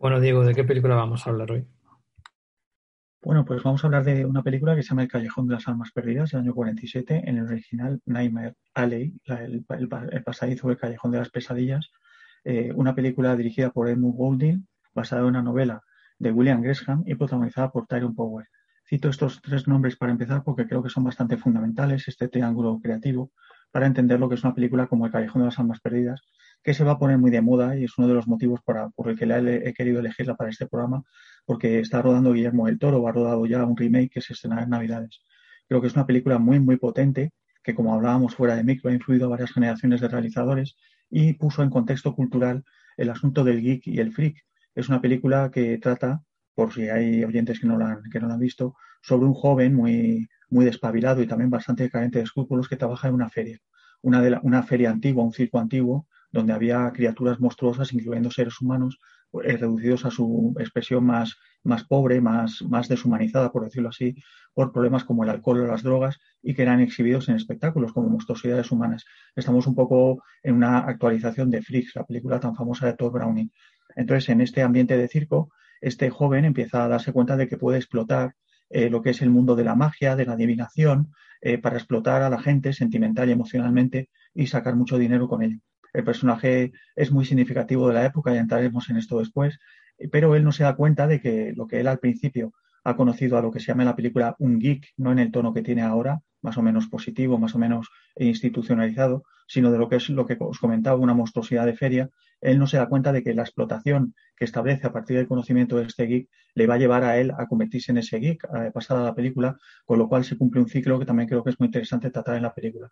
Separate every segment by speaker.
Speaker 1: Bueno, Diego, ¿de qué película vamos a hablar hoy?
Speaker 2: Bueno, pues vamos a hablar de una película que se llama El Callejón de las Almas Perdidas, del año 47, en el original Nightmare Alley, el, pasadizo del Callejón de las Pesadillas, eh, una película dirigida por Edmund Goulding, basada en una novela de William Gresham y protagonizada por Tyrone Power. Cito estos tres nombres para empezar porque creo que son bastante fundamentales, este triángulo creativo, para entender lo que es una película como El Callejón de las Almas Perdidas, que se va a poner muy de moda y es uno de los motivos por el que he, querido elegirla para este programa, porque está rodando Guillermo del Toro, ha rodado ya un remake que se estrenará en Navidades. Creo que es una película muy, muy potente, que como hablábamos fuera de micro, ha influido a varias generaciones de realizadores y puso en contexto cultural el asunto del geek y el freak. Es una película que trata, por si hay oyentes que no la han, que no la han visto, sobre un joven muy, muy despabilado y también bastante carente de escrúpulos que trabaja en una feria. Una, una feria antigua, un circo antiguo, donde había criaturas monstruosas, incluyendo seres humanos, eh, reducidos a su expresión más, más pobre, más, más deshumanizada, por decirlo así, por problemas como el alcohol o las drogas, y que eran exhibidos en espectáculos como monstruosidades humanas. Estamos un poco en una actualización de Freaks, la película tan famosa de Todd Browning. Entonces, en este ambiente de circo, este joven empieza a darse cuenta de que puede explotar eh, lo que es el mundo de la magia, de la adivinación, eh, para explotar a la gente sentimental y emocionalmente y sacar mucho dinero con ello. El personaje es muy significativo de la época y entraremos en esto después, pero él no se da cuenta de que lo que él al principio ha conocido a lo que se llama en la película un geek, no en el tono que tiene ahora, más o menos positivo, más o menos institucionalizado, sino de lo que es lo que os comentaba, una monstruosidad de feria, él no se da cuenta de que la explotación que establece a partir del conocimiento de este geek le va a llevar a él a convertirse en ese geek eh, pasada la película, con lo cual se cumple un ciclo que también creo que es muy interesante tratar en la película.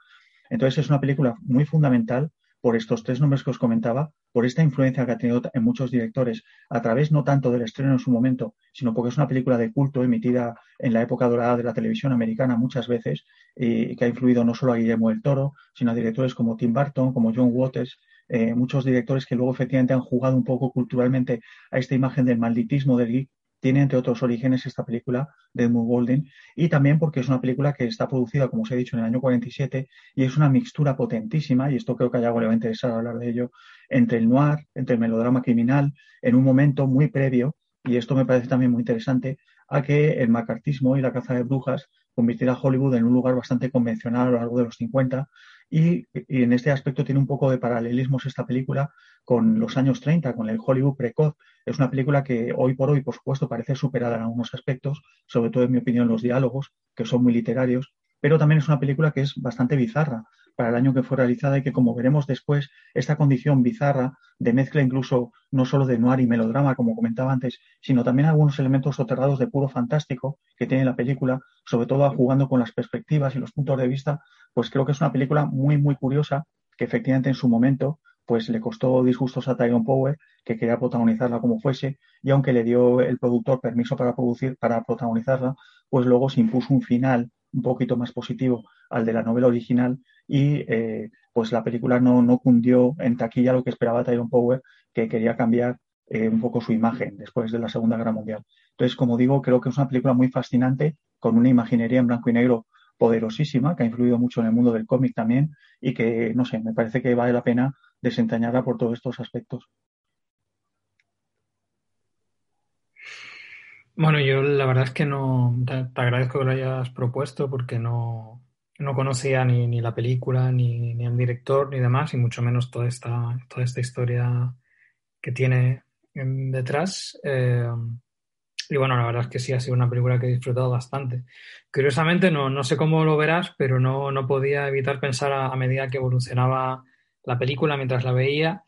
Speaker 2: Entonces es una película muy fundamental por estos tres nombres que os comentaba, por esta influencia que ha tenido en muchos directores, a través no tanto del estreno en su momento, sino porque es una película de culto emitida en la época dorada de la televisión americana muchas veces, y que ha influido no solo a Guillermo del Toro, sino a directores como Tim Burton, como John Waters, eh, muchos directores que luego efectivamente han jugado un poco culturalmente a esta imagen del malditismo del geek tiene entre otros orígenes esta película de Edmund Golden y también porque es una película que está producida, como os he dicho, en el año 47 y es una mixtura potentísima, y esto creo que a algo le va a interesar hablar de ello, entre el noir, entre el melodrama criminal, en un momento muy previo, y esto me parece también muy interesante, a que el macartismo y la caza de brujas convirtiera a Hollywood en un lugar bastante convencional a lo largo de los 50 y, en este aspecto tiene un poco de paralelismos esta película con los años 30, con el Hollywood precoz. Es una película que hoy por hoy, por supuesto, parece superada en algunos aspectos, sobre todo en mi opinión los diálogos, que son muy literarios, pero también es una película que es bastante bizarra para el año que fue realizada y que, como veremos después, esta condición bizarra de mezcla incluso no solo de noir y melodrama, como comentaba antes, sino también algunos elementos soterrados de puro fantástico que tiene la película, sobre todo jugando con las perspectivas y los puntos de vista, pues creo que es una película muy, muy curiosa que efectivamente en su momento pues le costó disgustos a Tyrone Power, que quería protagonizarla como fuese, y aunque le dio el productor permiso para producir, para protagonizarla, pues luego se impuso un final un poquito más positivo al de la novela original y eh, pues la película no, no cundió en taquilla lo que esperaba Tyrone Power, que quería cambiar eh, un poco su imagen después de la Segunda Guerra Mundial. Entonces, como digo, creo que es una película muy fascinante, con una imaginería en blanco y negro poderosísima, que ha influido mucho en el mundo del cómic también, y que, no sé, me parece que vale la pena desentrañarla por todos estos aspectos.
Speaker 1: Bueno, yo la verdad es que no, te, agradezco que lo hayas propuesto porque no, no conocía ni, ni la película, ni, ni, el director, ni demás, y mucho menos toda esta, toda esta historia que tiene detrás. Eh, y bueno, la verdad es que sí ha sido una película que he disfrutado bastante. Curiosamente, no, no sé cómo lo verás, pero no, no podía evitar pensar a, medida que evolucionaba la película mientras la veía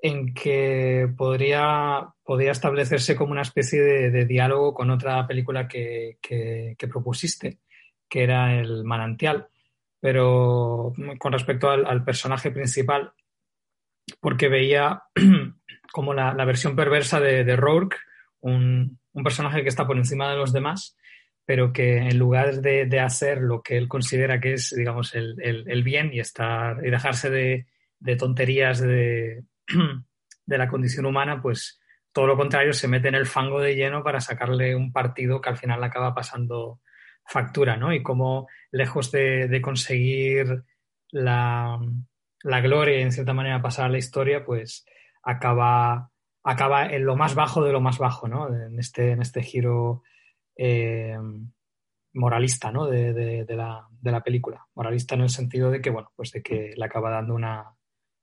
Speaker 1: en que podría, podría establecerse como una especie de, diálogo con otra película que, propusiste, que era El manantial. Pero con respecto al, personaje principal, porque veía, como la, versión perversa de, de Rourke, un, personaje que está por encima de los demás, pero que en lugar de, hacer lo que él considera que es, digamos, el, bien y, estar, y dejarse de, tonterías de, de la condición humana, pues todo lo contrario, se mete en el fango de lleno para sacarle un partido que al final acaba pasando factura, ¿no? Y como lejos de, conseguir la, la, gloria y en cierta manera pasar a la historia, pues acaba, acaba en lo más bajo de lo más bajo, ¿no? En este, en este giro eh, moralista, ¿no? De, de, la, de, la, película. Moralista en el sentido de que, bueno, pues de que le acaba dando una,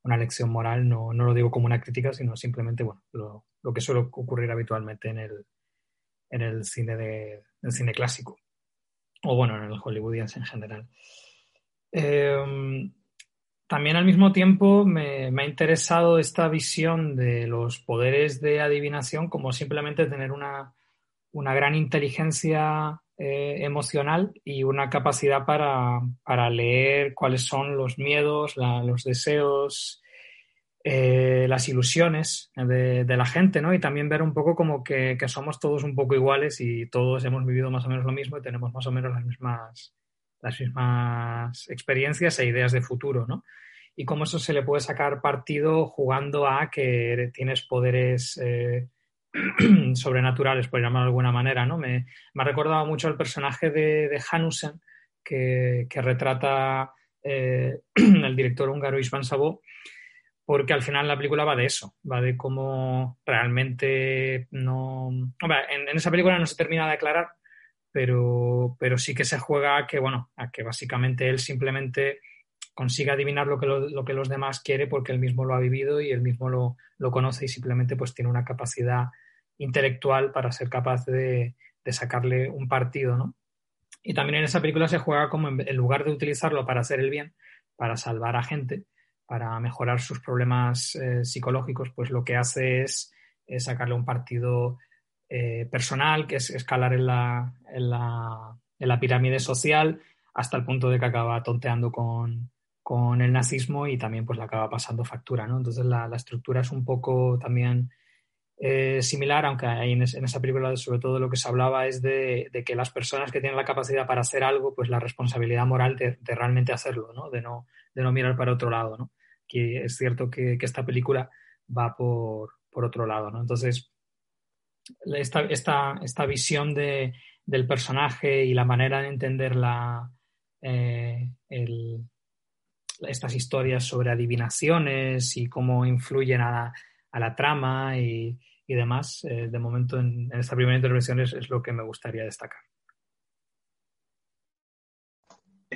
Speaker 1: una lección moral, no, no, lo digo como una crítica, sino simplemente, bueno, lo, lo que suele ocurrir habitualmente en el, en el cine de, el cine clásico o bueno, en el hollywoodiense en general. Em, también al mismo tiempo me, ha interesado esta visión de los poderes de adivinación como simplemente tener una, gran inteligencia eh, emocional y una capacidad para, leer cuáles son los miedos, los deseos, eh, las ilusiones de, la gente, ¿no? Y también ver un poco como que, somos todos un poco iguales y todos hemos vivido más o menos lo mismo y tenemos más o menos las mismas, las mismas experiencias e ideas de futuro, ¿no? Y cómo eso se le puede sacar partido jugando a que tienes poderes eh, sobrenaturales, por llamarlo de alguna manera, ¿no? Me, ha recordado mucho el personaje de, de que, retrata eh, el director húngaro Isvan Sabó, porque al final la película va de eso, va de cómo realmente no... en, esa película no se termina de aclarar, pero, pero sí que se juega a que, bueno, a que básicamente él simplemente consiga adivinar lo que, lo, que los demás quiere porque él mismo lo ha vivido y él mismo lo, lo, conoce y simplemente pues tiene una capacidad intelectual para ser capaz de, de sacarle un partido, ¿no? Y también en esa película se juega como en lugar de utilizarlo para hacer el bien, para salvar a gente, para mejorar sus problemas eh, psicológicos, pues lo que hace es, sacarle un partido eh, personal, que es escalar en la, en, la, pirámide social, hasta el punto de que acaba tonteando con, el nazismo y también pues le acaba pasando factura, ¿no? Entonces la, estructura es un poco también eh, similar, aunque en, esa película sobre todo lo que se hablaba es de, que las personas que tienen la capacidad para hacer algo, pues la responsabilidad moral de, de realmente hacerlo, ¿no? De, ¿no? de no mirar para otro lado, ¿no? Que es cierto que, esta película va por, otro lado, ¿no? Entonces, esta, esta visión de, del personaje y la manera de entender la, eh, estas historias sobre adivinaciones y cómo influyen a la, trama y, demás, eh, de momento en, esta primera intervención es lo que me gustaría destacar.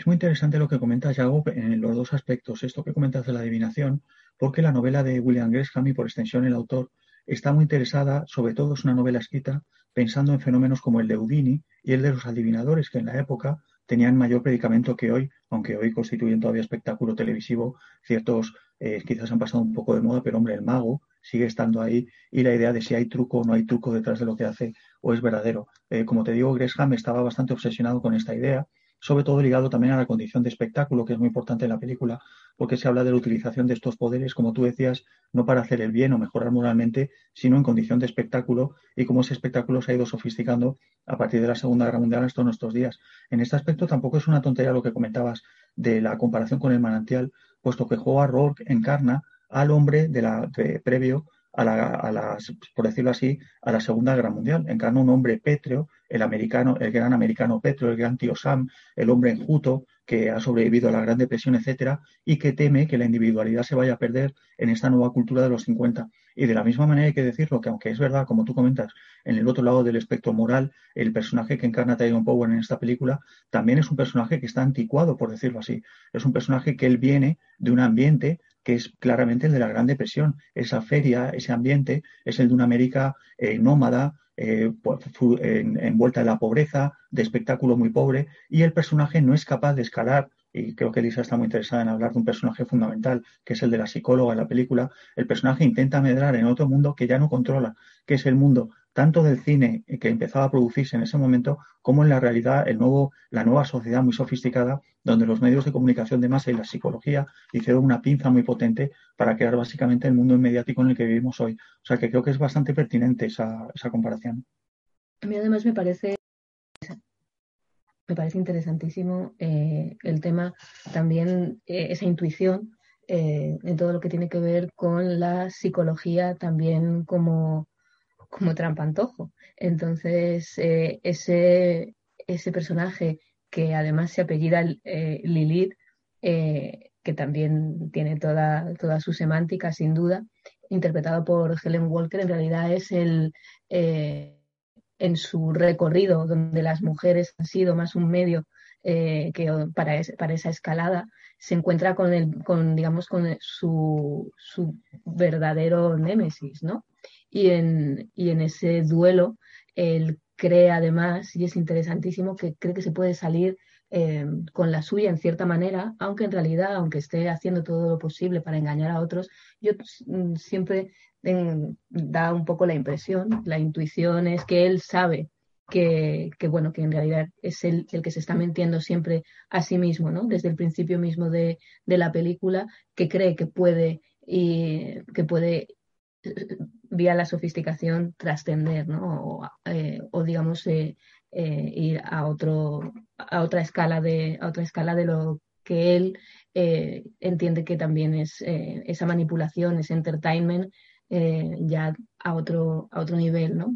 Speaker 2: Es muy interesante lo que comentas, Yago, en los dos aspectos. Esto que comentas de la adivinación, porque la novela de William Gresham y por extensión el autor está muy interesada, sobre todo es una novela escrita pensando en fenómenos como el de Houdini y el de los adivinadores, que en la época tenían mayor predicamento que hoy, aunque hoy constituyen todavía espectáculo televisivo. Ciertos eh, quizás han pasado un poco de moda, pero hombre, el mago sigue estando ahí y la idea de si hay truco o no hay truco detrás de lo que hace o es verdadero. Eh, como te digo, Gresham estaba bastante obsesionado con esta idea sobre todo ligado también a la condición de espectáculo, que es muy importante en la película, porque se habla de la utilización de estos poderes, como tú decías, no para hacer el bien o mejorar moralmente, sino en condición de espectáculo y cómo ese espectáculo se ha ido sofisticando a partir de la Segunda Guerra Mundial hasta nuestros días. En este aspecto tampoco es una tontería lo que comentabas de la comparación con el manantial, puesto que Howard Rourke encarna al hombre de la, previo a, la, a por decirlo así, a la Segunda Guerra Mundial. Encarna un hombre pétreo, el americano, el gran americano pétreo, el gran tío Sam, el hombre enjuto que ha sobrevivido a la Gran Depresión, etcétera, y que teme que la individualidad se vaya a perder en esta nueva cultura de los 50. Y de la misma manera hay que decirlo que, aunque es verdad, como tú comentas, en el otro lado del espectro moral, el personaje que encarna Tyrone Power en esta película también es un personaje que está anticuado, por decirlo así. Es un personaje que él viene de un ambiente que es claramente el de la Gran Depresión. Esa feria, ese ambiente, es el de una América eh, nómada, eh, envuelta en la pobreza, de espectáculo muy pobre, y el personaje no es capaz de escalar y creo que Elisa está muy interesada en hablar de un personaje fundamental, que es el de la psicóloga en la película, el personaje intenta medrar en otro mundo que ya no controla, que es el mundo tanto del cine que empezaba a producirse en ese momento, como en la realidad, el nuevo, la nueva sociedad muy sofisticada, donde los medios de comunicación de masa y la psicología hicieron una pinza muy potente para crear básicamente el mundo mediático en el que vivimos hoy. O sea que creo que es bastante pertinente esa, esa comparación.
Speaker 3: A mí además me parece me parece interesantísimo eh, el tema también, eh, esa intuición eh, en todo lo que tiene que ver con la psicología también como, como trampantojo. Entonces, ese, ese personaje que además se apellida Lilith, que también tiene toda, toda su semántica, sin duda, interpretado por Helen Walker, en realidad es el en su recorrido, donde las mujeres han sido más un medio eh, que para, para, esa escalada, se encuentra con, el, con digamos, con su, su verdadero némesis, ¿no? Y en, y en ese duelo, él cree además, y es interesantísimo, que cree que se puede salir eh, con la suya en cierta manera, aunque en realidad, aunque esté haciendo todo lo posible para engañar a otros, yo mm, siempre da un poco la impresión, la intuición es que él sabe que, bueno, que en realidad es el, el, que se está mintiendo siempre a sí mismo, ¿no? Desde el principio mismo de, la película, que cree que puede y que puede vía la sofisticación trascender, ¿no? O, eh, digamos eh, eh, ir a otro a otra escala de a otra escala de lo que él entiende que también es esa manipulación, ese entertainment ya a otro, a otro nivel, ¿no?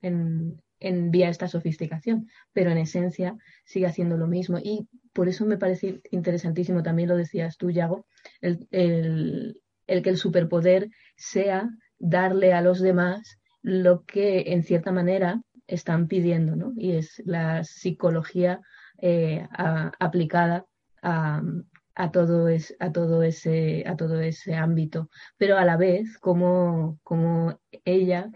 Speaker 3: en, vía esta sofisticación, pero en esencia sigue haciendo lo mismo. Y por eso me parece interesantísimo, también lo decías tú, Yago, el, el que el superpoder sea darle a los demás lo que en cierta manera están pidiendo, ¿no? Y es la psicología eh, aplicada a, todo, ese, ámbito, pero a la vez como, como ella,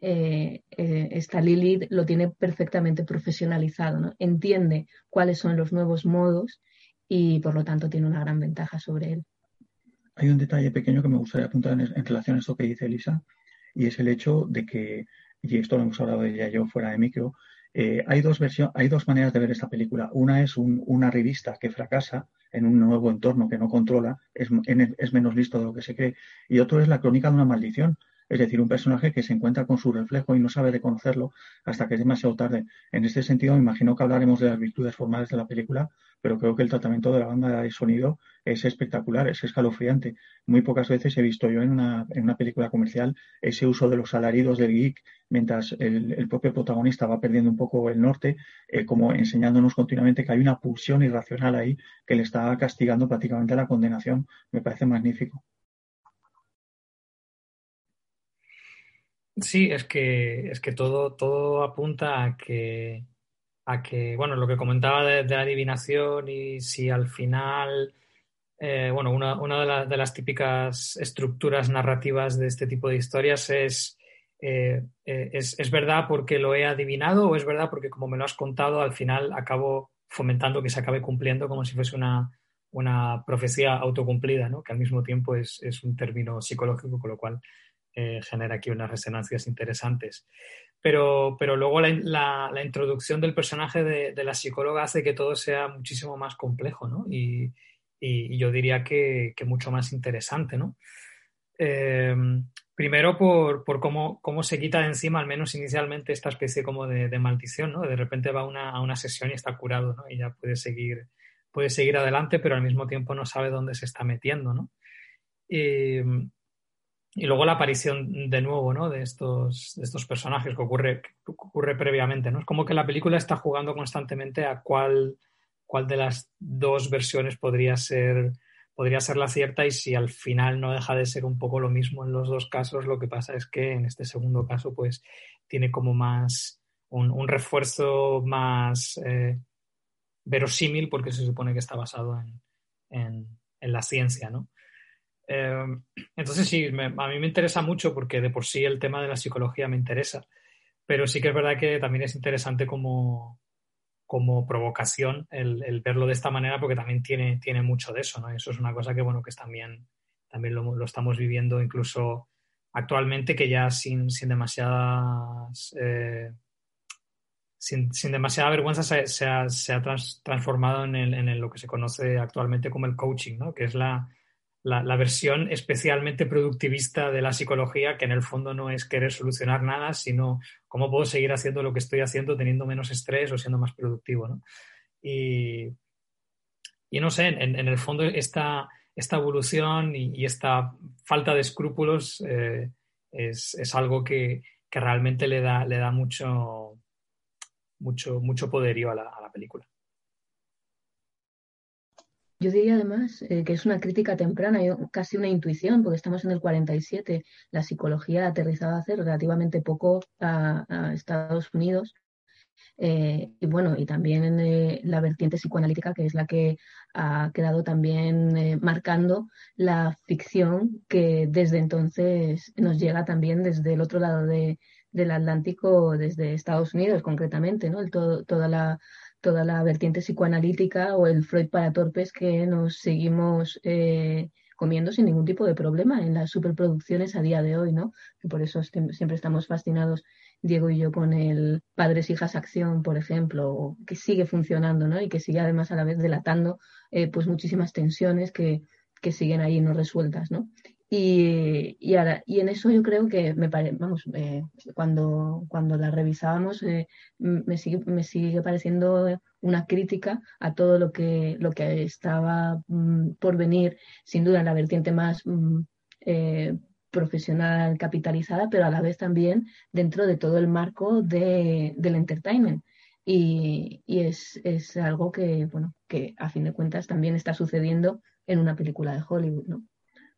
Speaker 3: eh, eh, esta Lilith, lo tiene perfectamente profesionalizado, ¿no? entiende cuáles son los nuevos modos y por lo tanto tiene una gran ventaja sobre él.
Speaker 2: Hay un detalle pequeño que me gustaría apuntar en, relación a esto que dice Elisa, y es el hecho de que, y esto lo hemos hablado ella yo fuera de micro, eh, hay, dos hay dos maneras de ver esta película. Una es una revista que fracasa en un nuevo entorno que no controla, es, es menos listo de lo que se cree. Y otro es la crónica de una maldición, es decir, un personaje que se encuentra con su reflejo y no sabe reconocerlo hasta que es demasiado tarde. En este sentido, me imagino que hablaremos de las virtudes formales de la película, pero creo que el tratamiento de la banda de sonido es espectacular, es escalofriante. Muy pocas veces he visto yo en una, en una película comercial ese uso de los alaridos del geek mientras el, propio protagonista va perdiendo un poco el norte, eh, como enseñándonos continuamente que hay una pulsión irracional ahí que le está castigando prácticamente a la condenación. Me parece magnífico.
Speaker 1: Sí, es que, es que todo, todo apunta a que, a que, bueno, lo que comentaba de, la adivinación y si al final, eh, bueno, una, una de, las típicas estructuras narrativas de este tipo de historias es, eh, eh, es, es, verdad porque lo he adivinado o es verdad porque como me lo has contado, al final acabo fomentando que se acabe cumpliendo como si fuese una, una profecía autocumplida, ¿no? que al mismo tiempo es, es un término psicológico, con lo cual genera aquí unas resonancias interesantes. Pero, pero luego la, la, introducción del personaje de, la psicóloga hace que todo sea muchísimo más complejo, ¿no? Y, y, yo diría que, que, mucho más interesante, ¿no? Eh, primero por, por cómo, cómo, se quita de encima, al menos inicialmente, esta especie como de, de maldición, ¿no? De repente va una, a una sesión y está curado, ¿no? Y ya puede seguir, puede seguir adelante, pero al mismo tiempo no sabe dónde se está metiendo, ¿no? Y, y luego la aparición de nuevo ¿no? de, estos, de estos personajes que ocurre, ocurre previamente. ¿no? Es como que la película está jugando constantemente a cuál, cuál de las dos versiones podría ser, podría ser la cierta y si al final no deja de ser un poco lo mismo en los dos casos, lo que pasa es que en este segundo caso pues tiene como más un, un refuerzo más eh, verosímil porque se supone que está basado en, en, en la ciencia, ¿no? Eh, entonces sí, a mí me interesa mucho porque de por sí el tema de la psicología me interesa, pero sí que es verdad que también es interesante como, como provocación el, verlo de esta manera porque también tiene, tiene mucho de eso, ¿no? eso es una cosa que, bueno, que también, también lo, estamos viviendo incluso actualmente que ya sin, sin demasiadas... Eh, sin, demasiada vergüenza se, ha, transformado en, lo que se conoce actualmente como el coaching, ¿no? que es la, la, versión especialmente productivista de la psicología, que en el fondo no es querer solucionar nada, sino cómo puedo seguir haciendo lo que estoy haciendo teniendo menos estrés o siendo más productivo. Y, no sé, en, el fondo esta, esta evolución y, esta falta de escrúpulos eh, es, es, algo que, que, realmente le da, le da mucho, mucho, mucho poderío a la película.
Speaker 3: Yo diría además eh, que es una crítica temprana, casi una intuición, porque estamos en el 47. La psicología aterrizaba hace relativamente poco a, Estados Unidos. Eh, y bueno, y también eh, la vertiente psicoanalítica, que es la que ha quedado también marcando la ficción que desde entonces nos llega también desde el otro lado de, del Atlántico, desde Estados Unidos concretamente, ¿no? toda la toda la vertiente psicoanalítica o el Freud para torpes que nos seguimos eh, comiendo sin ningún tipo de problema en las superproducciones a día de hoy, ¿no? Por eso siempre estamos fascinados, Diego y yo, con el Padres, Hijas, Acción, por ejemplo, que sigue funcionando, ¿no? Y que sigue además a la vez delatando eh, pues muchísimas tensiones que, que siguen ahí no resueltas, ¿no? Y, ahora, y en eso yo creo que me vamos, eh, cuando, cuando la revisábamos eh, me, sigue, me sigue pareciendo una crítica a todo lo que, lo que estaba mm, por venir, sin duda en la vertiente más mm, eh, profesional, capitalizada, pero a la vez también dentro de todo el marco de, del entertainment. Y, y es, es, algo que, bueno, que a fin de cuentas también está sucediendo en una película de Hollywood, ¿no?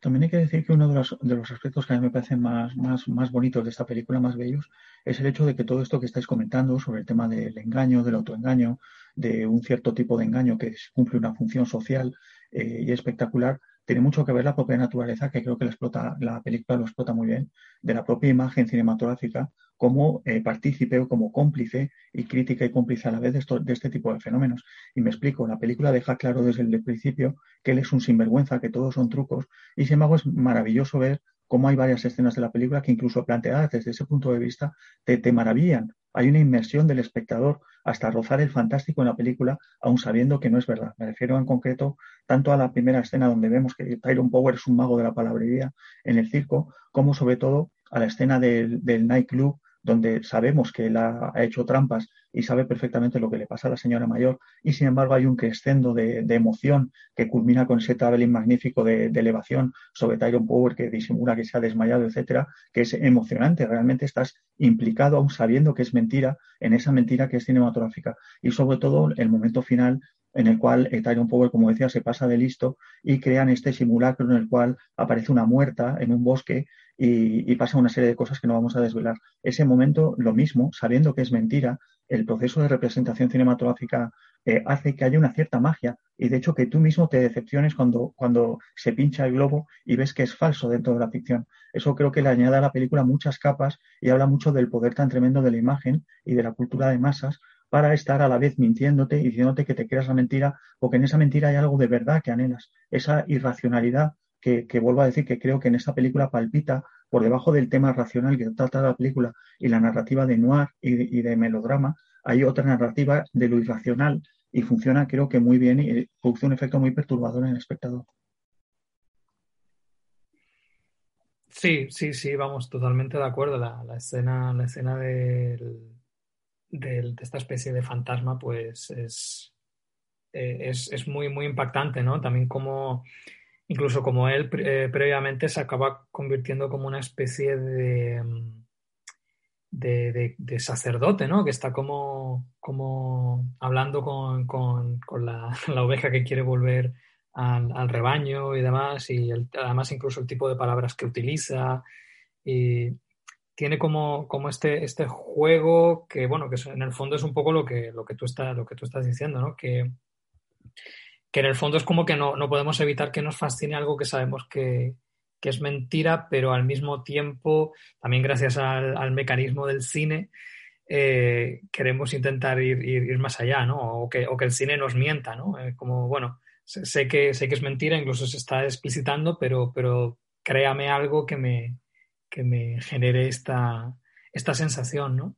Speaker 2: También hay que decir que uno de los, aspectos que a mí me parecen más, más, más bonitos de esta película, más bellos, es el hecho de que todo esto que estáis comentando sobre el tema del engaño, del autoengaño, de un cierto tipo de engaño que cumple una función social eh, y espectacular, tiene mucho que ver la propia naturaleza, que creo que la, explota, la película lo explota muy bien, de la propia imagen cinematográfica como eh, partícipe o como cómplice y crítica y cómplice a la vez de, de, este tipo de fenómenos. Y me explico, la película deja claro desde el principio que él es un sinvergüenza, que todos son trucos, y sin embargo es maravilloso ver cómo hay varias escenas de la película que incluso planteadas desde ese punto de vista te, te maravillan. Hay una inmersión del espectador hasta rozar el fantástico en la película, aun sabiendo que no es verdad. Me refiero en concreto tanto a la primera escena donde vemos que Tyrone Power es un mago de la palabrería en el circo, como sobre todo a la escena del, del nightclub donde sabemos que él ha, hecho trampas y sabe perfectamente lo que le pasa a la señora mayor, y sin embargo hay un crescendo de, emoción que culmina con ese traveling magnífico de, elevación sobre Tyrone Power que disimula que se ha desmayado, etcétera, que es emocionante. Realmente estás implicado, aún sabiendo que es mentira, en esa mentira que es cinematográfica. Y sobre todo el momento final en el cual Tyrone Power, como decía, se pasa de listo y crean este simulacro en el cual aparece una muerta en un bosque y, pasa una serie de cosas que no vamos a desvelar. Ese momento, lo mismo, sabiendo que es mentira, el proceso de representación cinematográfica eh, hace que haya una cierta magia y de hecho que tú mismo te decepciones cuando, cuando se pincha el globo y ves que es falso dentro de la ficción. Eso creo que le añade a la película muchas capas y habla mucho del poder tan tremendo de la imagen y de la cultura de masas para estar a la vez mintiéndote y diciéndote que te creas la mentira, porque en esa mentira hay algo de verdad que anhelas, esa irracionalidad que, vuelvo a decir que creo que en esta película palpita por debajo del tema racional que trata la película y la narrativa de noir y de, melodrama, hay otra narrativa de lo irracional y funciona creo que muy bien y produce un efecto muy perturbador en el espectador.
Speaker 1: Sí, sí, sí, vamos, totalmente de acuerdo. La, escena, la escena de esta especie de fantasma, pues es, eh, es, es, muy, muy impactante, ¿no? También como incluso como él eh, previamente se acaba convirtiendo como una especie de, mm, de, sacerdote, ¿no? Que está como, como hablando con, con, la, la, oveja que quiere volver al, rebaño y demás, y además incluso el tipo de palabras que utiliza. Tiene como, como este, este juego que, bueno, que en el fondo es un poco lo que, lo que, tú, estás, lo que tú estás diciendo, ¿no? Que, que en el fondo es como que no, podemos evitar que nos fascine algo que sabemos que, es mentira, pero al mismo tiempo, también gracias al, mecanismo del cine, eh, queremos intentar ir, ir, más allá, ¿no? O que, o que, el cine nos mienta, ¿no? Eh, como, bueno, sé, que, sé que es mentira, incluso se está explicitando, pero, pero créame algo que me, que me genere esta, esta sensación, ¿no?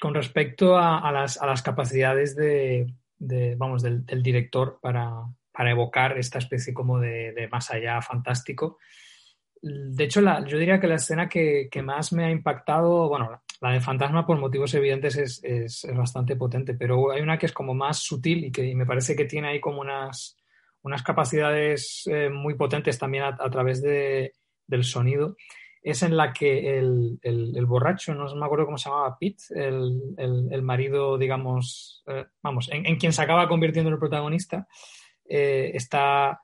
Speaker 1: con respecto a, las, a, las, capacidades de, vamos, del, director para, para, evocar esta especie como de, más allá fantástico. De hecho, la, yo diría que la escena que, que, más me ha impactado, bueno, la de fantasma por motivos evidentes es, es, bastante potente, pero hay una que es como más sutil y que me parece que tiene ahí como unas, unas capacidades eh, muy potentes también a, través de, del sonido, es en la que el, el, borracho, no me acuerdo cómo se llamaba, Pete, el, marido, digamos, eh, vamos, en, quien se acaba convirtiendo en el protagonista, eh, está,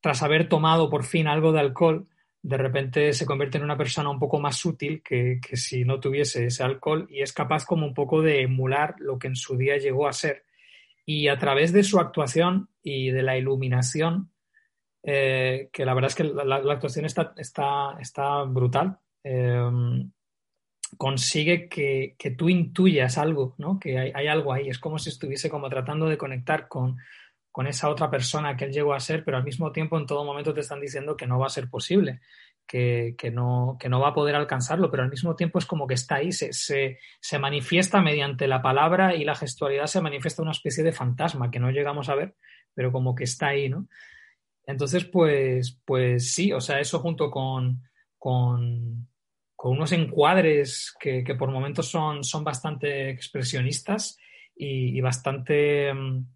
Speaker 1: tras haber tomado por fin algo de alcohol, de repente se convierte en una persona un poco más útil que, que si no tuviese ese alcohol y es capaz como un poco de emular lo que en su día llegó a ser. Y a través de su actuación y de la iluminación, eh, que la verdad es que la, actuación está, está, está brutal, em, consigue que, que, tú intuyas algo, ¿no? que hay, hay, algo ahí. Es como si estuviese como tratando de conectar con, con esa otra persona que él llegó a ser, pero al mismo tiempo en todo momento te están diciendo que no va a ser posible que, no, que no va a poder alcanzarlo, pero al mismo tiempo es como que está ahí, se, se, manifiesta mediante la palabra y la gestualidad se manifiesta una especie de fantasma que no llegamos a ver, pero como que está ahí, ¿no? Entonces, pues, pues sí, o sea, eso junto con, con, unos encuadres que, por momentos son, son bastante expresionistas y, bastante mm,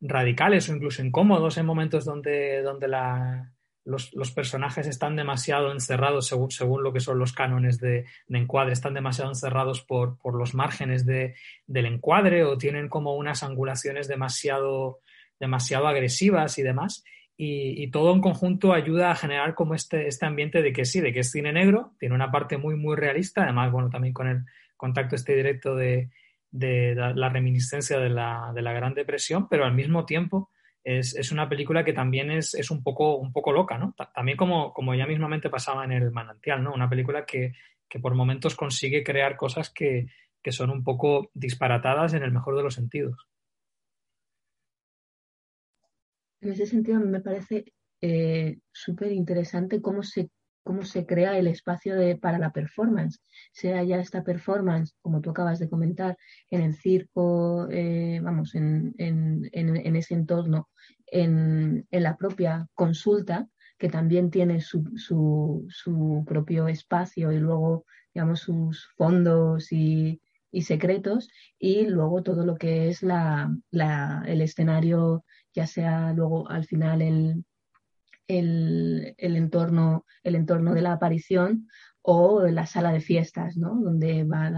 Speaker 1: radicales o incluso incómodos en momentos donde, donde la, los, personajes están demasiado encerrados según, según, lo que son los cánones de, encuadre, están demasiado encerrados por, los márgenes del encuadre o tienen como unas angulaciones demasiado, demasiado agresivas y demás. Y, todo en conjunto ayuda a generar como este, este ambiente de que sí, de que es cine negro, tiene una parte muy, muy realista, además, bueno, también con el contacto este directo de, la, reminiscencia de la, de la Gran Depresión, pero al mismo tiempo es, una película que también es, un, poco, un poco loca, ¿no? También como, como ya mismamente pasaba en El Manantial, ¿no? Una película que, por momentos consigue crear cosas que, son un poco disparatadas en el mejor de los sentidos.
Speaker 3: En ese sentido, me parece eh, súper interesante cómo se cómo se crea el espacio de, para la performance, sea ya esta performance, como tú acabas de comentar, en el circo, eh, vamos, en, ese entorno, en, la propia consulta, que también tiene su, su, propio espacio y luego, digamos, sus fondos y, secretos, y luego todo lo que es la, el escenario, ya sea luego al final el el, entorno, el entorno de la aparición o la sala de fiestas, ¿no? Donde va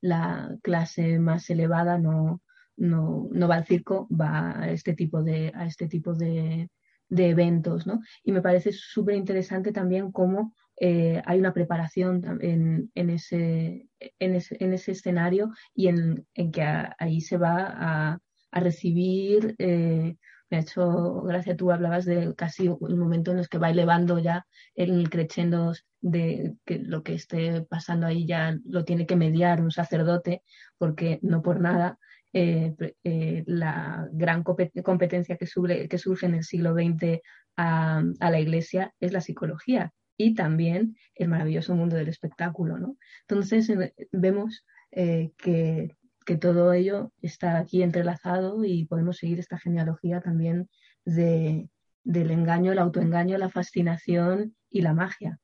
Speaker 3: la, clase más elevada, no, no, no, va al circo, va a este tipo de, a este tipo de, eventos, ¿no? Y me parece súper interesante también cómo eh, hay una preparación en, en, ese, en, ese, en, ese, escenario y en, que ahí se va a, a recibir eh, me ha hecho gracia, tú hablabas de casi el momento en el que va elevando ya el crescendo de que lo que esté pasando ahí ya lo tiene que mediar un sacerdote, porque no por nada eh, eh, la gran competencia que, surge en el siglo XX a, la Iglesia es la psicología y también el maravilloso mundo del espectáculo. ¿no? Entonces eh, vemos que que todo ello está aquí entrelazado y podemos seguir esta genealogía también de, del engaño, el autoengaño, la fascinación y la magia.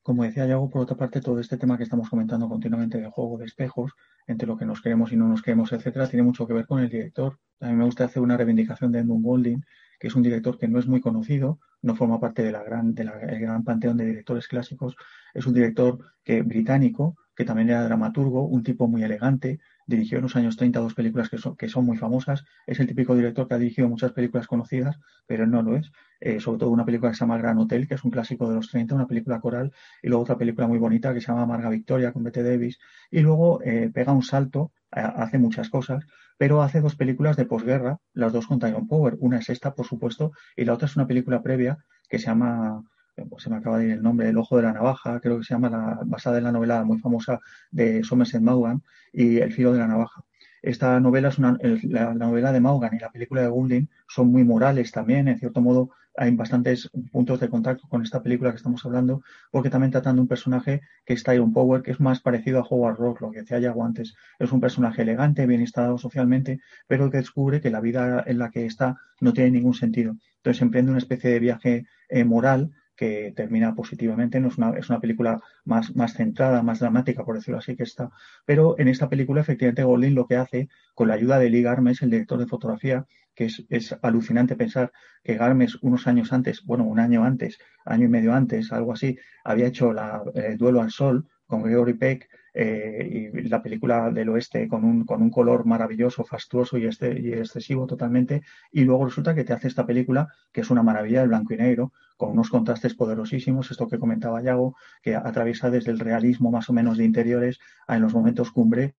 Speaker 2: Como decía Yago, por otra parte, todo este tema que estamos comentando continuamente de juego de espejos, entre lo que nos creemos y no nos creemos, etcétera, tiene mucho que ver con el director. A mí me gusta hacer una reivindicación de Edmund Golding, que es un director que no es muy conocido, no forma parte del gran, de gran panteón de directores clásicos. Es un director que, británico, que también era dramaturgo, un tipo muy elegante, dirigió en los años 30 dos películas que son, que son muy famosas. Es el típico director que ha dirigido muchas películas conocidas, pero no lo es. Eh, sobre todo una película que se llama Gran Hotel, que es un clásico de los 30, una película coral, y luego otra película muy bonita que se llama Marga Victoria con Bette Davis. Y luego eh, pega un salto, hace muchas cosas, pero hace dos películas de posguerra, las dos con Tyrone Power. Una es esta, por supuesto, y la otra es una película previa que se llama pues se me acaba de ir el nombre, El ojo de la navaja, creo que se llama, la, basada en la novela muy famosa de Somerset Maugham y El filo de la navaja. Esta novela es una, la, novela de Maugham y la película de Goulding son muy morales también, en cierto modo hay bastantes puntos de contacto con esta película que estamos hablando, porque también tratando un personaje que es Tyrone Power, que es más parecido a Howard Rock, lo que decía ya antes. Es un personaje elegante, bien instalado socialmente, pero que descubre que la vida en la que está no tiene ningún sentido. Entonces emprende una especie de viaje eh, moral que termina positivamente, no es una, es una película más, más centrada, más dramática, por decirlo así, que está. Pero en esta película, efectivamente, Golding lo que hace, con la ayuda de Lee Garmes, el director de fotografía, que es, es, alucinante pensar que Garmes unos años antes, bueno, un año antes, año y medio antes, algo así, había hecho la, el duelo al sol con Gregory Peck eh, y la película del oeste con un, con un color maravilloso, fastuoso y, este, y excesivo totalmente. Y luego resulta que te hace esta película que es una maravilla, el blanco y negro, con unos contrastes poderosísimos, esto que comentaba Yago, que atraviesa desde el realismo más o menos de interiores a en los momentos cumbre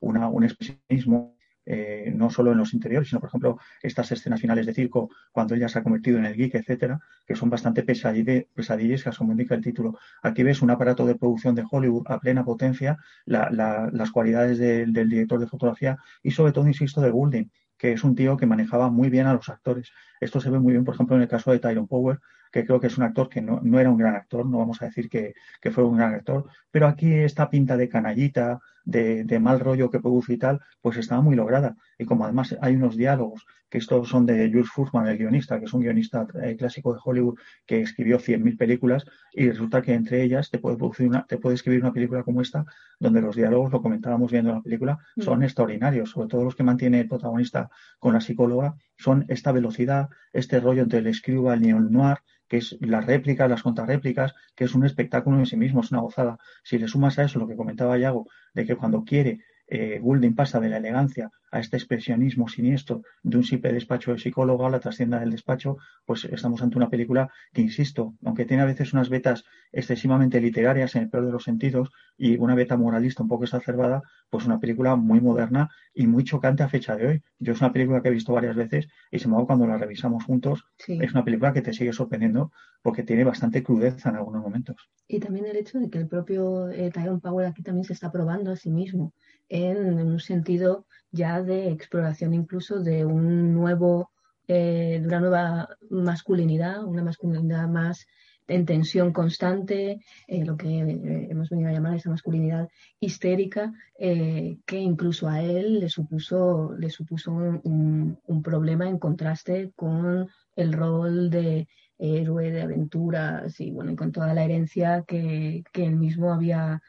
Speaker 2: una, un expresionismo eh, no solo en los interiores, sino, por ejemplo, estas escenas finales de circo, cuando ella se ha convertido en el geek, etcétera, que son bastante pesadillescas, como indica el título. Aquí ves un aparato de producción de Hollywood a plena potencia, las cualidades del director de fotografía y, sobre todo, insisto, de Goulding, que es un tío que manejaba muy bien a los actores. Esto se ve muy bien, por ejemplo, en el caso de Tyrone Power, que creo que es un actor que no, era un gran actor, no vamos a decir que, que, fue un gran actor, pero aquí esta pinta de canallita, de, mal rollo que produce y tal, pues estaba muy lograda. Y como además hay unos diálogos, que estos son de Jules Furman, el guionista, que es un guionista eh, clásico de Hollywood que escribió 100.000 películas, y resulta que entre ellas te puede, producir una, te puede escribir una película como esta, donde los diálogos, lo comentábamos viendo en la película, mm. son extraordinarios, sobre todo los que mantiene el protagonista con la psicóloga, son esta velocidad, este rollo entre el escriba y el noir, que es las réplicas, las contrarréplicas, que es un espectáculo en sí mismo, es una gozada. Si le sumas a eso lo que comentaba Yago, de que cuando quiere eh, Goulding pasa de la elegancia a este expresionismo siniestro de un simple despacho de psicólogo a la trascienda del despacho, pues estamos ante una película que, insisto, aunque tiene a veces unas vetas excesivamente literarias en el peor de los sentidos y una beta moralista un poco exacerbada, pues una película muy moderna y muy chocante a fecha de hoy. Yo es una película que he visto varias veces y se me cuando la revisamos juntos, es una película que te sigue sorprendiendo porque tiene bastante crudeza en algunos momentos.
Speaker 3: Y también el hecho de que el propio eh, Tyrone Power aquí también se está probando a sí mismo en, un sentido ya de exploración incluso de un nuevo, eh, de una nueva masculinidad, una masculinidad más en tensión constante, eh, lo que eh, hemos venido a llamar esa masculinidad histérica, que incluso a él le supuso, le supuso un, problema en contraste con el rol de héroe de aventuras y bueno, y con toda la herencia que, que él mismo había,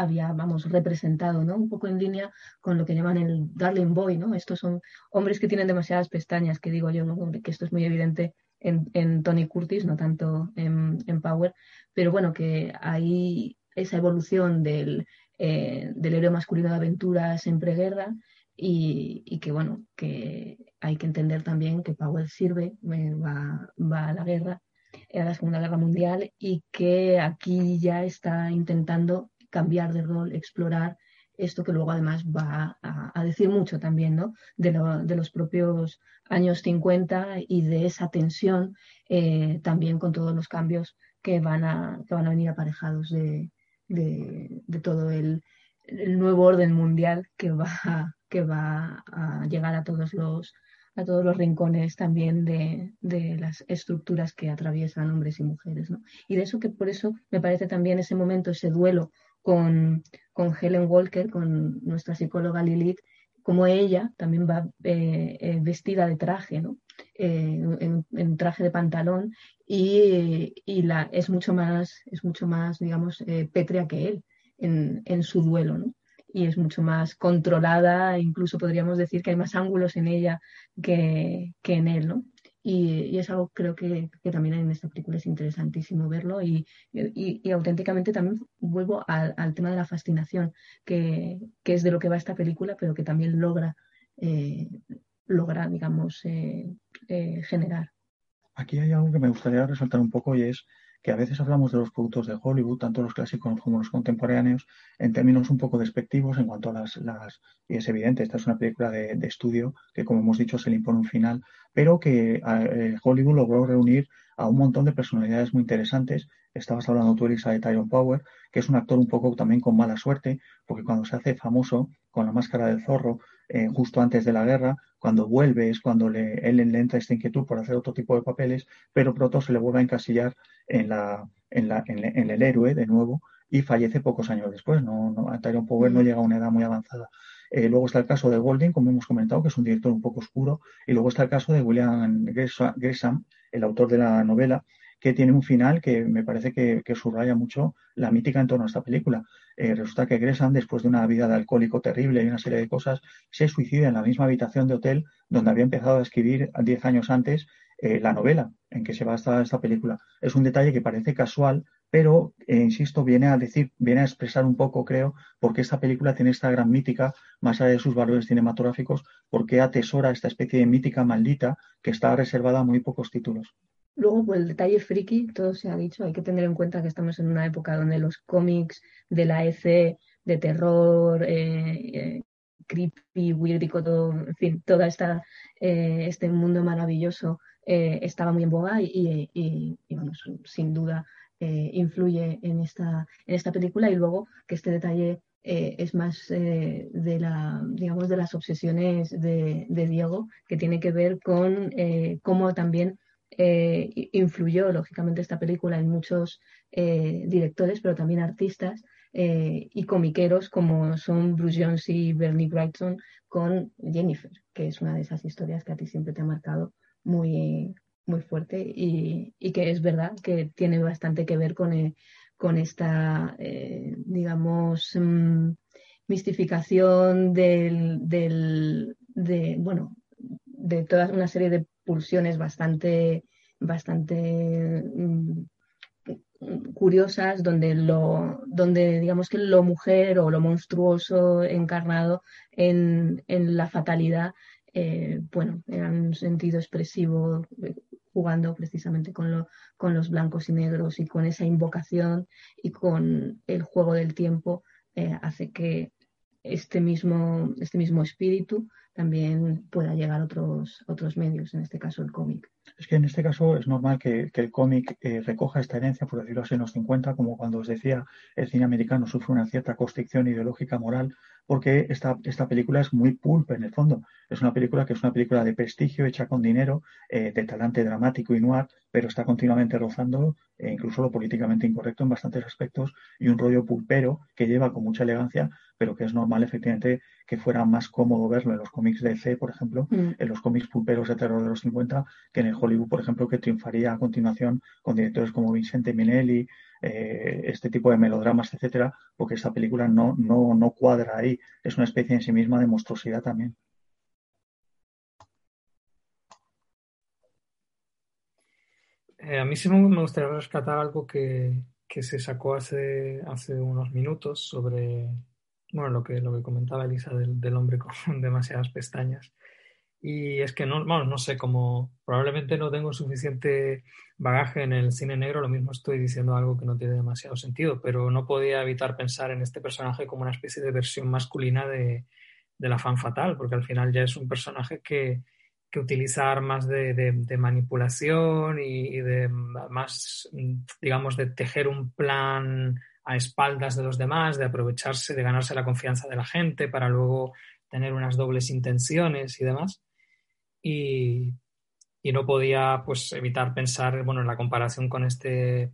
Speaker 3: había, vamos, representado, ¿no? Un poco en línea con lo que llaman el darling boy, ¿no? Estos son hombres que tienen demasiadas pestañas, que digo yo. Que esto es muy evidente en, Tony Curtis, no tanto en, en, Power, pero bueno, que hay esa evolución del, eh, del héroe masculino de aventuras en preguerra y, y, que, bueno, que hay que entender también que Power sirve, eh, va, va a la guerra, a la Segunda Guerra Mundial y que aquí ya está intentando cambiar de rol, explorar esto que luego además va a, decir mucho también ¿no? de, los propios años 50 y de esa tensión eh, también con todos los cambios que van a, que van a venir aparejados de, de, todo el, nuevo orden mundial que va, que va a llegar a todos los a todos los rincones también de, de, las estructuras que atraviesan hombres y mujeres. ¿no? Y de eso que por eso me parece también ese momento, ese duelo con, con Helen Walker, con nuestra psicóloga Lilith, como ella también va eh, eh, vestida de traje, ¿no? Eh, en, traje de pantalón y, y, la, es mucho más, es mucho más, digamos, pétrea que él en, en su duelo, ¿no? y es mucho más controlada, incluso podríamos decir que hay más ángulos en ella que, que en él, ¿no? Y, es algo creo que, también en esta película es interesantísimo verlo y, y, auténticamente también vuelvo al, tema de la fascinación, que, que, es de lo que va esta película, pero que también logra, eh, logra digamos, eh, eh, generar.
Speaker 2: Aquí hay algo que me gustaría resaltar un poco y es que a veces hablamos de los productos de Hollywood, tanto los clásicos como los contemporáneos, en términos un poco despectivos en cuanto a las, las y es evidente, esta es una película de, estudio que, como hemos dicho, se le impone un final, pero que eh, Hollywood logró reunir a un montón de personalidades muy interesantes. Estabas hablando tú, Elisa, de Tyrone Power, que es un actor un poco también con mala suerte, porque cuando se hace famoso con la máscara del zorro, eh, justo antes de la guerra, cuando vuelve es cuando le, él le entra esta inquietud por hacer otro tipo de papeles, pero pronto se le vuelve a encasillar en, la, en, la, en, el héroe de nuevo y fallece pocos años después. No, no, Tyrone Power no mm. llega a una edad muy avanzada. Eh, luego está el caso de Golding, como hemos comentado, que es un director un poco oscuro. Y luego está el caso de William Gresham, el autor de la novela, que tiene un final que me parece que, subraya mucho la mítica en torno a esta película. Eh, resulta que Gresham, después de una vida de alcohólico terrible y una serie de cosas, se suicida en la misma habitación de hotel donde había empezado a escribir diez años antes eh, la novela en que se basa esta película. Es un detalle que parece casual, pero, eh, insisto, viene a decir, viene a expresar un poco, creo, por qué esta película tiene esta gran mítica, más allá de sus valores cinematográficos, porque atesora esta especie de mítica maldita que está reservada a muy pocos títulos.
Speaker 3: Luego, pues el detalle friki, todo se ha dicho, hay que tener en cuenta que estamos en una época donde los cómics de la EC, de terror, eh, eh, creepy, weirdico, todo, en fin, todo esta, este mundo maravilloso estaba muy en boga y, y, y, sin duda eh, influye en esta, en esta película. Y luego que este detalle eh, es más eh, de la digamos de las obsesiones de, Diego que tiene que ver con cómo también influyó lógicamente esta película en muchos directores pero también artistas y comiqueros como son Bruce Jones y Bernie Wrightson con Jennifer que es una de esas historias que a ti siempre te ha marcado muy muy fuerte y, que es verdad que tiene bastante que ver con, eh, con esta, eh, digamos, mm, mistificación del, del, de, bueno, de toda una serie de pulsiones bastante, bastante mm, curiosas donde lo donde digamos que lo mujer o lo monstruoso encarnado en, en la fatalidad eh, bueno, en un sentido expresivo jugando precisamente con, con los blancos y negros y con esa invocación y con el juego del tiempo eh, hace que este mismo, este mismo espíritu también pueda llegar a otros, otros medios, en este caso el cómic.
Speaker 2: Es que en este caso es normal que, el cómic eh, recoja esta herencia, por decirlo así, en los 50, como cuando os decía, el cine americano sufre una cierta constricción ideológica moral porque esta, esta película es muy pulp en el fondo. Es una película que es una película de prestigio, hecha con dinero, eh, de talante dramático y noir, pero está continuamente rozando e incluso lo políticamente incorrecto en bastantes aspectos y un rollo pulpero que lleva con mucha elegancia, pero que es normal efectivamente que fuera más cómodo verlo en los cómics de C, por ejemplo, mm. en los cómics pulperos de terror de los 50, que en el Hollywood, por ejemplo, que triunfaría a continuación con directores como Vincente Minelli, eh, este tipo de melodramas, etcétera, porque esta película no, no, no cuadra ahí. Es una especie en sí misma de monstruosidad también.
Speaker 1: Eh, a mí sí me gustaría rescatar algo que, se sacó hace, hace unos minutos sobre bueno, lo que, lo que comentaba Elisa del, del hombre con demasiadas pestañas. Y es que no, no sé, como probablemente no tengo suficiente bagaje en el cine negro, lo mismo estoy diciendo algo que no tiene demasiado sentido, pero no podía evitar pensar en este personaje como una especie de versión masculina de, la fan fatal, porque al final ya es un personaje que, utiliza armas de, manipulación y, y, de más, digamos, de tejer un plan a espaldas de los demás, de aprovecharse, de ganarse la confianza de la gente para luego tener unas dobles intenciones y demás y, no podía pues evitar pensar bueno, en la comparación con este,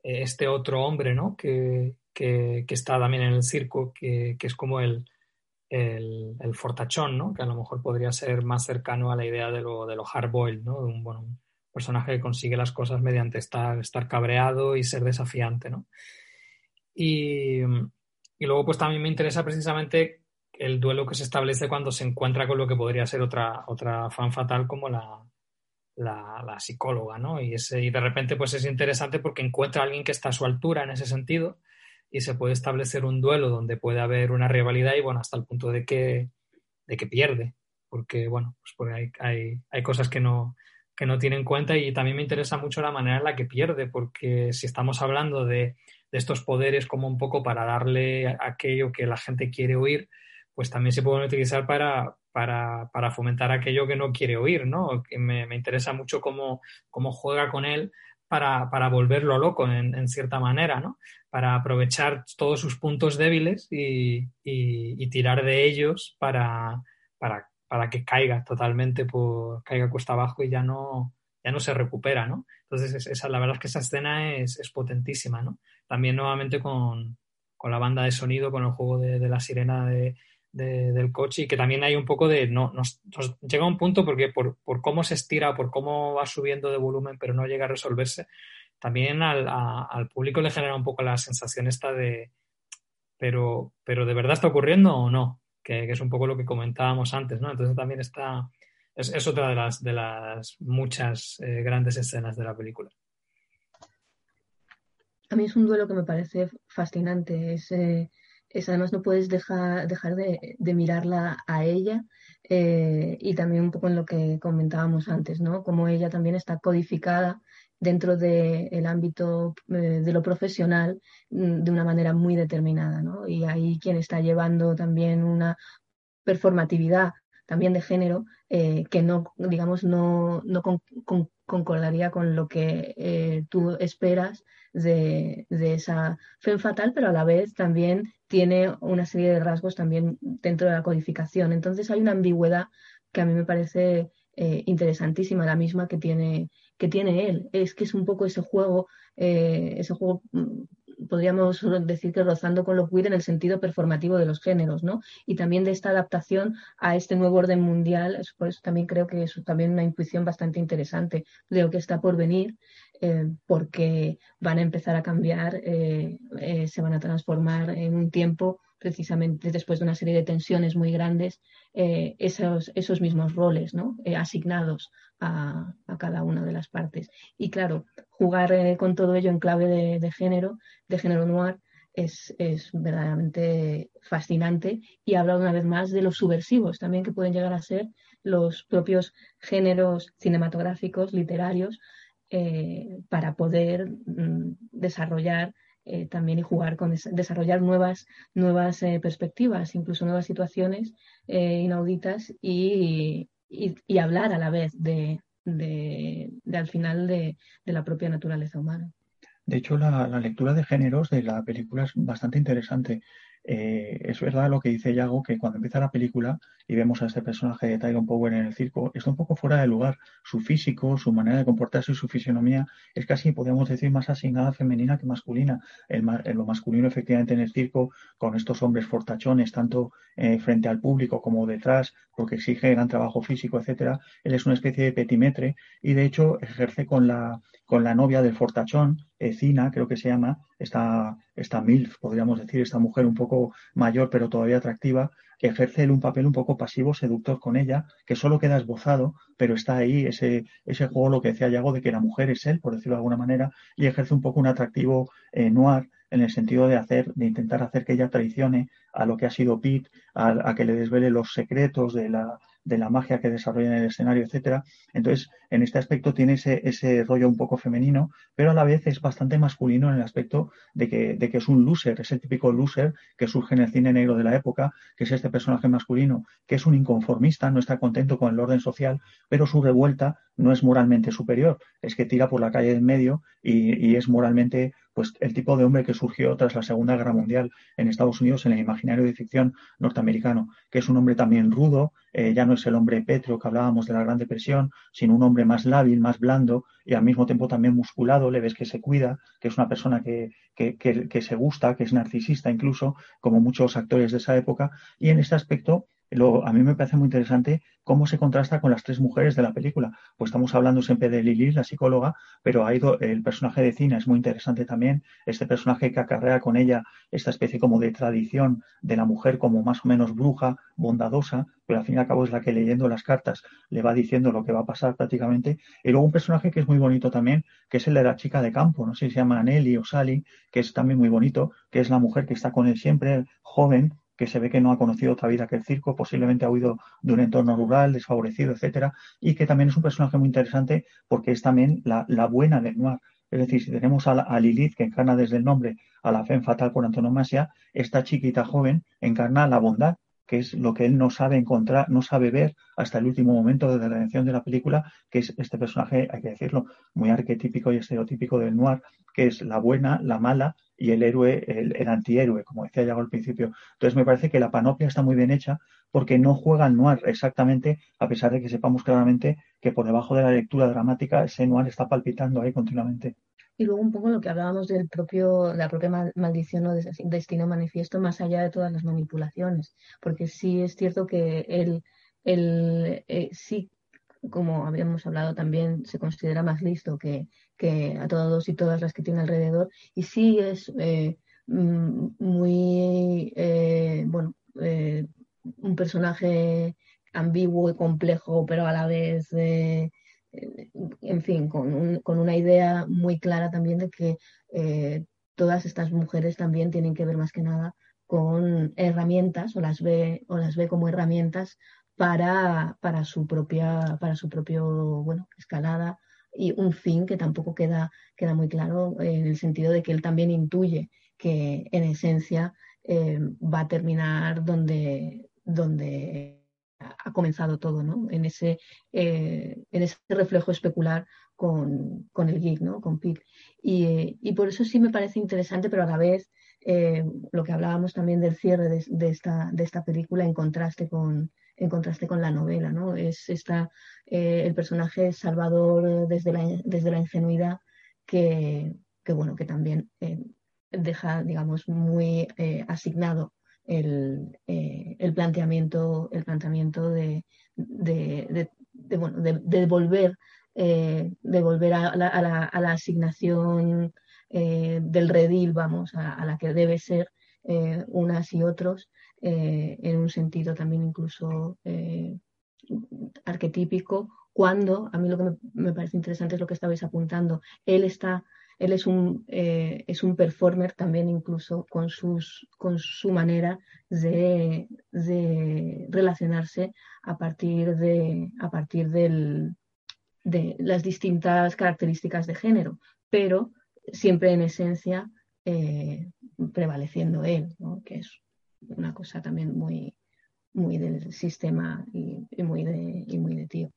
Speaker 1: este otro hombre ¿no? que, está también en el circo, que, es como el, el, fortachón, ¿no? que a lo mejor podría ser más cercano a la idea de lo, de lo ¿no? un, bueno, un personaje que consigue las cosas mediante estar, estar cabreado y ser desafiante. ¿no? Y, y luego pues también me interesa precisamente el duelo que se establece cuando se encuentra con lo que podría ser otra, otra fan fatal como la, la, psicóloga, ¿no? Y, ese, y de repente pues es interesante porque encuentra a alguien que está a su altura en ese sentido y se puede establecer un duelo donde puede haber una rivalidad y bueno, hasta el punto de que, de que pierde, porque bueno, pues porque hay, hay, hay cosas que no, que no tiene en cuenta y también me interesa mucho la manera en la que pierde, porque si estamos hablando de, de estos poderes como un poco para darle aquello que la gente quiere oír, pues también se pueden utilizar para, para, fomentar aquello que no quiere oír, ¿no? Que me, interesa mucho cómo, cómo, juega con él para, volverlo loco en, cierta manera, ¿no? para aprovechar todos sus puntos débiles y, tirar de ellos para, para, que caiga totalmente, por, caiga cuesta abajo y ya no, ya no se recupera, ¿no? Entonces, esa, la verdad es que esa escena es, es potentísima, ¿no? También nuevamente con, con, la banda de sonido, con el juego de, de la sirena de, del coche y que también hay un poco de, no, nos, llega un punto porque por, por, cómo se estira, por cómo va subiendo de volumen, pero no llega a resolverse, también al, al público le genera un poco la sensación esta de, pero, pero ¿de verdad está ocurriendo o no? Que, es un poco lo que comentábamos antes, ¿no? Entonces también está, es, otra de las, de las muchas eh, grandes escenas de la película.
Speaker 3: A mí es un duelo que me parece fascinante. Es, eh, además no puedes dejar, dejar de, mirarla a ella eh, y también un poco en lo que comentábamos antes, ¿no? Como ella también está codificada dentro del ámbito eh, de lo profesional mm, de una manera muy determinada, ¿no? Y ahí quien está llevando también una performatividad también de género eh, que no, digamos, no, no concordaría con lo que tú esperas de, esa fe fatal, pero a la vez también tiene una serie de rasgos también dentro de la codificación. Entonces hay una ambigüedad que a mí me parece eh, interesantísima, la misma que tiene, que tiene él. Es que es un poco ese juego, eh, ese juego mm, podríamos decir que rozando con lo queer en el sentido performativo de los géneros, ¿no? Y también de esta adaptación a este nuevo orden mundial, por eso también creo que es también una intuición bastante interesante de lo que está por venir, eh, porque van a empezar a cambiar, eh, eh, se van a transformar en un tiempo precisamente después de una serie de tensiones muy grandes, esos, esos mismos roles ¿no? asignados a, cada una de las partes. Y claro, jugar eh, con todo ello en clave de, género, de género noir, es, verdaderamente fascinante y habla una vez más de los subversivos también que pueden llegar a ser los propios géneros cinematográficos, literarios, eh, para poder mm, desarrollar eh, también y jugar con desarrollar nuevas, nuevas perspectivas, incluso nuevas situaciones inauditas y, y, hablar a la vez de, de, al final de, la propia naturaleza humana.
Speaker 2: De hecho, la, lectura de géneros de la película es bastante interesante. Eh, es verdad lo que dice Yago, que cuando empieza la película y vemos a este personaje de Tyrone Power en el circo, está un poco fuera de lugar. Su físico, su manera de comportarse y su fisionomía es casi, podríamos decir, más asignada femenina que masculina. El, lo masculino, efectivamente, en el circo, con estos hombres fortachones, tanto eh, frente al público como detrás, porque exige gran trabajo físico, etcétera. Él es una especie de petimetre y, de hecho, ejerce con la, con la novia del fortachón, Ecina, creo que se llama, esta, esta MILF, podríamos decir, esta mujer un poco mayor pero todavía atractiva, ejerce un papel un poco pasivo, seductor con ella, que solo queda esbozado, pero está ahí ese, ese juego, lo que decía Yago, de que la mujer es él, por decirlo de alguna manera, y ejerce un poco un atractivo eh, noir en el sentido de hacer, de intentar hacer que ella traicione a lo que ha sido Pete, a que le desvele los secretos de la, de la magia que desarrolla en el escenario, etcétera. Entonces, en este aspecto tiene ese, ese rollo un poco femenino, pero a la vez es bastante masculino en el aspecto de que, de que es un loser, es el típico loser que surge en el cine negro de la época, que es este personaje masculino, que es un inconformista, no está contento con el orden social, pero su revuelta no es moralmente superior, es que tira por la calle en medio y, y es moralmente pues el tipo de hombre que surgió tras la Segunda Guerra Mundial en Estados Unidos en el imaginario de ficción norteamericano, que es un hombre también rudo, eh, ya no es el hombre petro que hablábamos de la Gran Depresión, sino un hombre más lábil, más blando y al mismo tiempo también musculado, le ves que se cuida, que es una persona que, que, que se gusta, que es narcisista incluso, como muchos actores de esa época, y en este aspecto a mí me parece muy interesante cómo se contrasta con las tres mujeres de la película. Pues estamos hablando siempre de Lili, la psicóloga, pero ha ido, el personaje de Cina es muy interesante también. Este personaje que acarrea con ella esta especie como de tradición de la mujer como más o menos bruja, bondadosa, pero al fin y al cabo es la que leyendo las cartas le va diciendo lo que va a pasar prácticamente. Y luego un personaje que es muy bonito también, que es el de la chica de campo, no sé si se llama Nelly o Sally, que es también muy bonito, que es la mujer que está con él siempre, joven, que se ve que no ha conocido otra vida que el circo, posiblemente ha huido de un entorno rural, desfavorecido, etcétera, y que también es un personaje muy interesante porque es también la, buena del noir. Es decir, si tenemos a, Lilith, que encarna desde el nombre a la fe fatal por antonomasia, esta chiquita joven encarna la bondad, que es lo que él no sabe encontrar, no sabe ver hasta el último momento de la redención de la película, que es este personaje, hay que decirlo, muy arquetípico y estereotípico del noir, que es la buena, la mala y el héroe, el, antihéroe, como decía ya al principio. Entonces me parece que la panoplia está muy bien hecha porque no juega al noir exactamente, a pesar de que sepamos claramente que por debajo de la lectura dramática ese noir está palpitando ahí continuamente.
Speaker 3: Y luego un poco lo que hablábamos del propio, la propia maldición o destino manifiesto, más allá de todas las manipulaciones, porque sí es cierto que él, él eh, sí, como habíamos hablado también, se considera más listo que, que a todos y todas las que tiene alrededor, y sí es eh, mm, muy, eh, bueno, un personaje ambiguo y complejo, pero a la vez en fin, con, con, una idea muy clara también de que eh, todas estas mujeres también tienen que ver más que nada con herramientas o las ve o las ve como herramientas para, para su propia para su propio bueno escalada y un fin que tampoco queda queda muy claro en el sentido de que él también intuye que en esencia eh, va a terminar donde donde ha comenzado todo, ¿no? En ese, eh, en ese reflejo especular con, con, el geek, ¿no? Con Pip. Y, y, por eso sí me parece interesante, pero a la vez eh, lo que hablábamos también del cierre de, de, esta, de esta película en contraste con, en contraste con la novela, ¿no? Es esta, eh, el personaje Salvador desde la, desde la ingenuidad que, que bueno, que también deja, digamos, muy asignado el, eh, el planteamiento, el planteamiento de, de, bueno, de, volver, eh, a, la, a, la, a la asignación eh, del redil, vamos, a, la que debe ser unas y otros, en un sentido también incluso arquetípico, cuando, a mí lo que me, parece interesante es lo que estabais apuntando, él está él es un, eh, es un performer también incluso con, sus, con su manera de, relacionarse a partir, de, a partir del, de las distintas características de género, pero siempre en esencia eh, prevaleciendo él, que es una cosa también muy, muy del sistema y, muy, de, y muy de tío.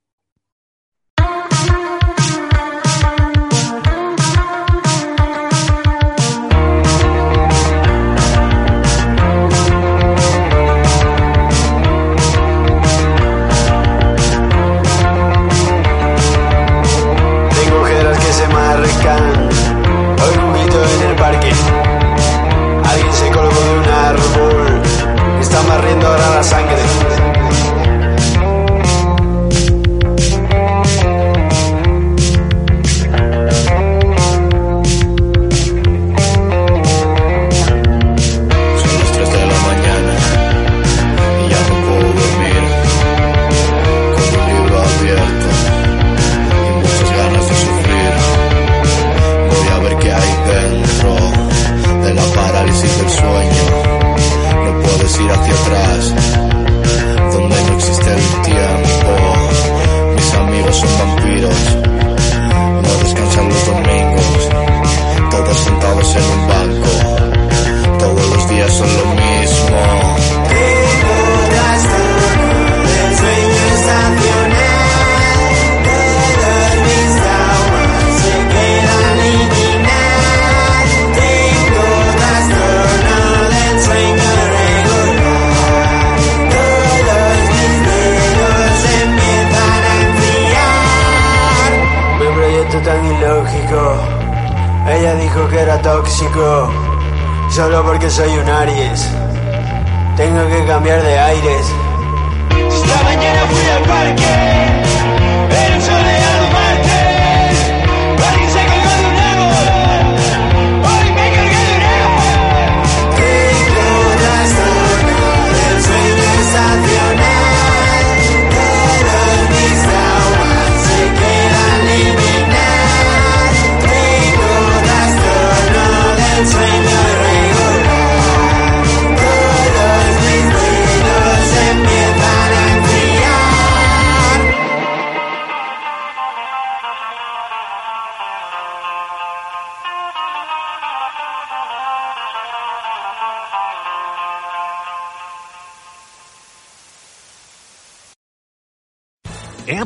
Speaker 4: tóxico, solo porque soy un Aries. Tengo que cambiar de aires. Esta mañana fui al parque, era un soleado martes.